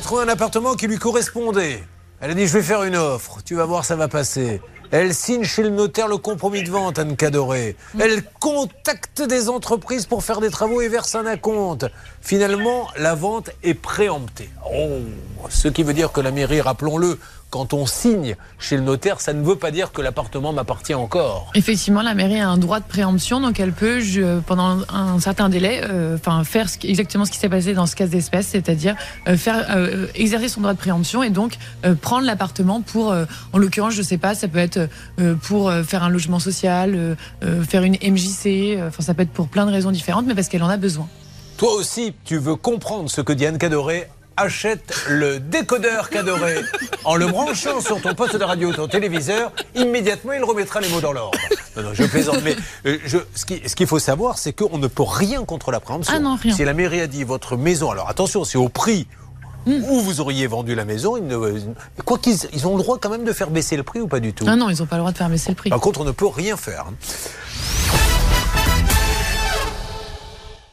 avait trouvé un appartement qui lui correspondait. Elle a dit, je vais faire une offre. Tu vas voir, ça va passer. Elle signe chez le notaire le compromis de vente, Anne Cadoré. Elle contacte des entreprises pour faire des travaux et verse un acompte. Finalement, la vente est préemptée. Oh, ce qui veut dire que la mairie, rappelons-le, quand on signe chez le notaire, ça ne veut pas dire que l'appartement m'appartient encore. Effectivement, la mairie a un droit de préemption, donc elle peut, je, pendant un certain délai, euh, enfin faire ce, exactement ce qui s'est passé dans ce cas d'espèce, c'est-à-dire euh, faire euh, exercer son droit de préemption et donc prendre l'appartement pour, en l'occurrence, je sais pas, ça peut être euh, pour euh, faire un logement social, euh, faire une MJC, enfin ça peut être pour plein de raisons différentes, mais parce qu'elle en a besoin. Toi aussi, tu veux comprendre ce que dit Anne Cadoré Achète le décodeur Cadoré en le branchant sur ton poste de radio ou ton téléviseur. Immédiatement, il remettra les mots dans l'ordre. Non, non, je plaisante. Mais je, ce qui- ce qu'il faut savoir, c'est qu'on ne peut rien contre la préemption. Ah non, rien. Si la mairie a dit votre maison, alors attention, c'est au prix Hmm. où vous auriez vendu la maison. Ils ne- quoi qu'ils ils ont le droit quand même de faire baisser le prix ou pas du tout? Ah non, ils n'ont pas le droit de faire baisser le prix. Par contre, on ne peut rien faire. hein.